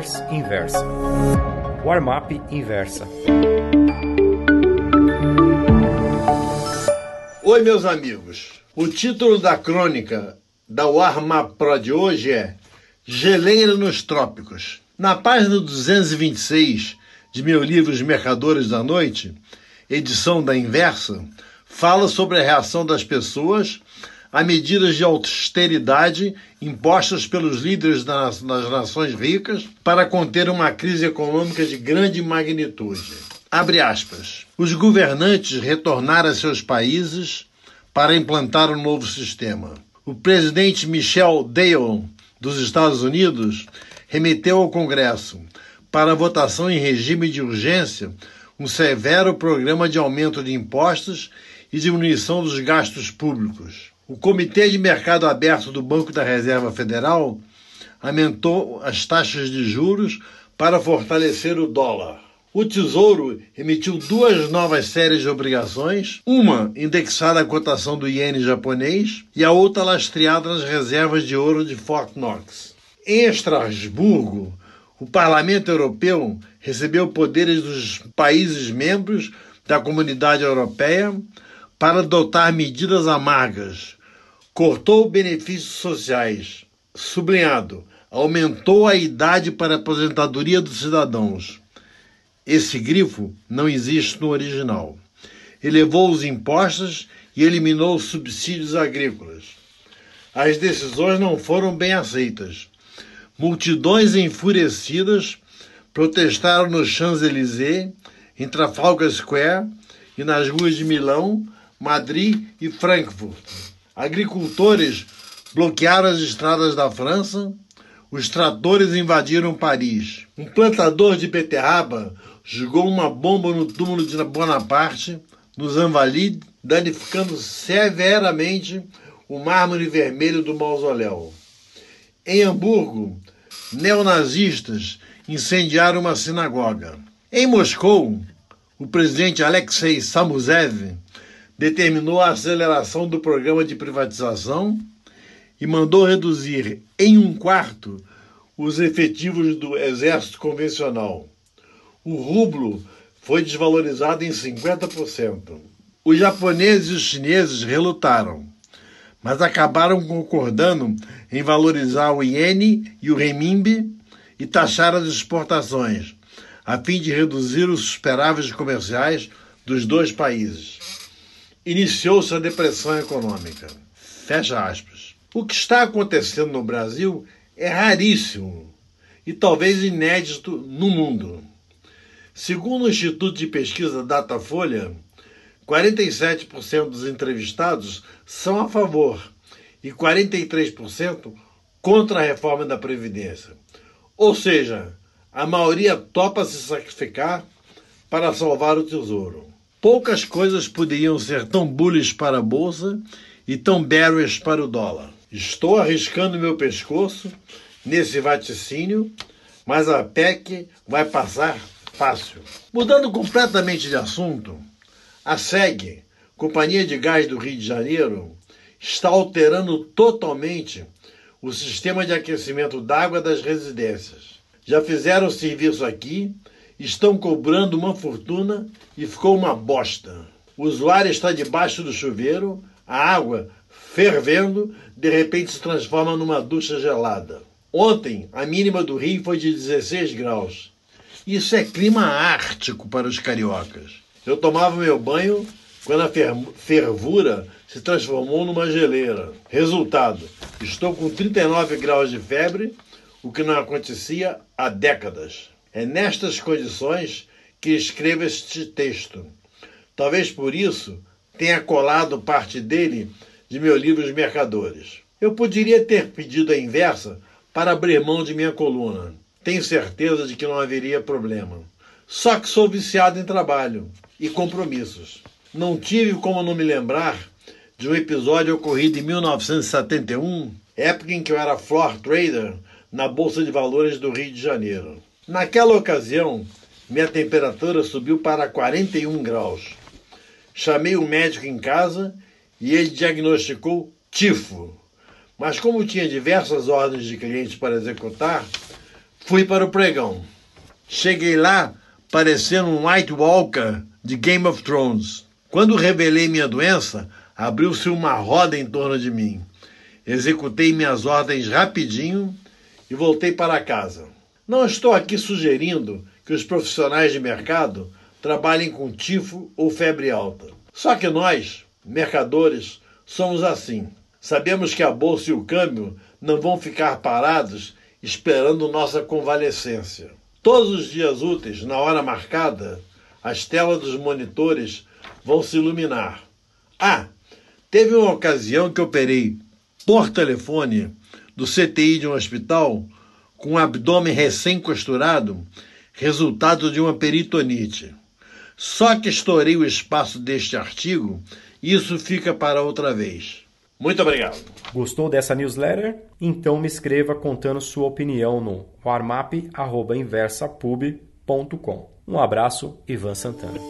Runners Inversa. Warm-up Inversa. Oi, meus amigos. O título da crônica da Warm-up Pro de hoje é Geleira nos Trópicos. Na página 226 de meu livro Os Mercadores da Noite, edição da Inversa, fala sobre a reação das pessoas a medidas de austeridade impostas pelos líderes das, nações ricas para conter uma crise econômica de grande magnitude. Abre aspas. Os governantes retornaram a seus países para implantar um novo sistema. O presidente Michel Dale dos Estados Unidos remeteu ao Congresso para votação em regime de urgência um severo programa de aumento de impostos e diminuição dos gastos públicos. O Comitê de Mercado Aberto do Banco da Reserva Federal aumentou as taxas de juros para fortalecer o dólar. O Tesouro emitiu duas novas séries de obrigações, uma indexada à cotação do iene japonês e a outra lastreada nas reservas de ouro de Fort Knox. Em Estrasburgo, o Parlamento Europeu recebeu poderes dos países membros da Comunidade Europeia para adotar medidas amargas cortou benefícios sociais. Sublinhado, aumentou a idade para a aposentadoria dos cidadãos. Esse grifo não existe no original. Elevou os impostos e eliminou os subsídios agrícolas. As decisões não foram bem aceitas. Multidões enfurecidas protestaram no Champs-Élysées, em Trafalgar Square e nas ruas de Milão, Madrid e Frankfurt. Agricultores bloquearam as estradas da França, os tratores invadiram Paris. Um plantador de beterraba jogou uma bomba no túmulo de Bonaparte, nos Invalides, danificando severamente o mármore vermelho do mausoléu. Em Hamburgo, neonazistas incendiaram uma sinagoga. Em Moscou, o presidente Alexei Samuzev determinou a aceleração do programa de privatização e mandou reduzir em um quarto os efetivos do exército convencional. O rublo foi desvalorizado em 50%. Os japoneses e os chineses relutaram, mas acabaram concordando em valorizar o iene e o renminbi e taxar as exportações, a fim de reduzir os superávites comerciais dos dois países iniciou-se a depressão econômica. Fecha aspas. O que está acontecendo no Brasil é raríssimo e talvez inédito no mundo. Segundo o Instituto de Pesquisa Datafolha, 47% dos entrevistados são a favor e 43% contra a reforma da Previdência. Ou seja, a maioria topa se sacrificar para salvar o tesouro. Poucas coisas poderiam ser tão bullish para a bolsa e tão bearish para o dólar. Estou arriscando meu pescoço nesse vaticínio, mas a PEC vai passar fácil. Mudando completamente de assunto, a SEG, Companhia de Gás do Rio de Janeiro, está alterando totalmente o sistema de aquecimento d'água das residências. Já fizeram serviço aqui estão cobrando uma fortuna e ficou uma bosta. O usuário está debaixo do chuveiro, a água fervendo, de repente se transforma numa ducha gelada. Ontem, a mínima do Rio foi de 16 graus. Isso é clima ártico para os cariocas. Eu tomava meu banho quando a fervura se transformou numa geleira. Resultado: estou com 39 graus de febre, o que não acontecia há décadas. É nestas condições que escrevo este texto. Talvez por isso tenha colado parte dele de meu livro Os Mercadores. Eu poderia ter pedido a inversa para abrir mão de minha coluna. Tenho certeza de que não haveria problema. Só que sou viciado em trabalho e compromissos. Não tive como não me lembrar de um episódio ocorrido em 1971, época em que eu era floor trader na Bolsa de Valores do Rio de Janeiro. Naquela ocasião, minha temperatura subiu para 41 graus. Chamei o um médico em casa e ele diagnosticou tifo. Mas como tinha diversas ordens de clientes para executar, Fui para o pregão. Cheguei lá parecendo um White Walker de Game of Thrones. Quando revelei minha doença, abriu-se uma roda em torno de mim. Executei minhas ordens rapidinho e voltei para casa. Não estou aqui sugerindo que os profissionais de mercado trabalhem com tifo ou febre alta. Só que nós, mercadores, somos assim. Sabemos que a bolsa e o câmbio não vão ficar parados esperando nossa convalescência. Todos os dias úteis, na hora marcada, as telas dos monitores vão se iluminar. Ah, teve uma ocasião que operei por telefone do CTI de um hospital com o abdômen recém-costurado, resultado de uma peritonite. Só que estourei o espaço deste artigo isso fica para outra vez. Muito obrigado. Gostou dessa newsletter? Então me escreva contando sua opinião no warmap@inversapub.com. Um abraço, Ivan Santana.